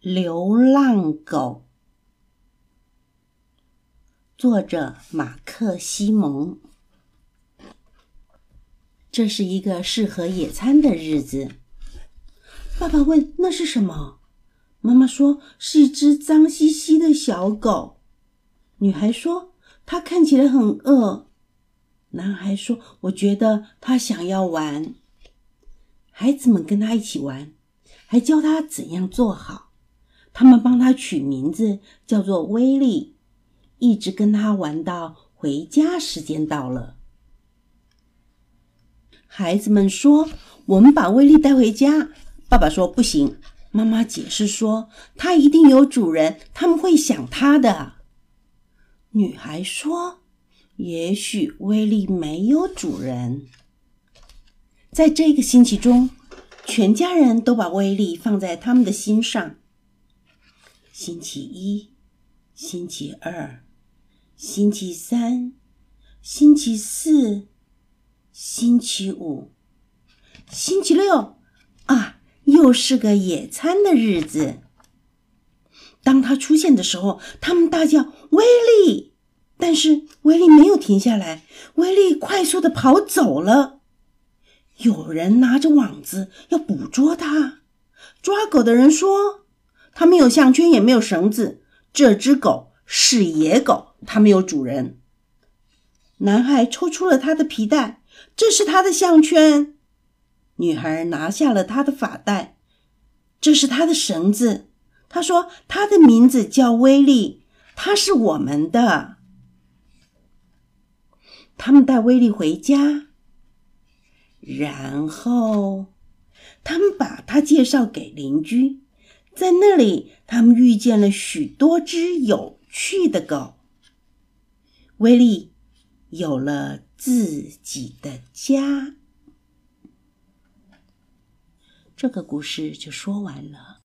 流浪狗，作者马克·西蒙。这是一个适合野餐的日子。爸爸问：“那是什么？”妈妈说：“是一只脏兮兮的小狗。”女孩说：“它看起来很饿。”男孩说：“我觉得它想要玩。”孩子们跟他一起玩，还教他怎样做好。他们帮他取名字，叫做威利，一直跟他玩到回家时间到了。孩子们说：“我们把威利带回家。”爸爸说：“不行。”妈妈解释说：“他一定有主人，他们会想他的。”女孩说：“也许威利没有主人。”在这个星期中，全家人都把威利放在他们的心上。星期一、星期二、星期三、星期四、星期五、星期六，啊，又是个野餐的日子。当他出现的时候，他们大叫“威利”，但是威利没有停下来，威利快速的跑走了。有人拿着网子要捕捉他，抓狗的人说。它没有项圈，也没有绳子。这只狗是野狗，它没有主人。男孩抽出了他的皮带，这是他的项圈。女孩拿下了他的发带，这是他的绳子。他说：“他的名字叫威利，他是我们的。”他们带威利回家，然后他们把他介绍给邻居。在那里，他们遇见了许多只有趣的狗。威利有了自己的家。这个故事就说完了。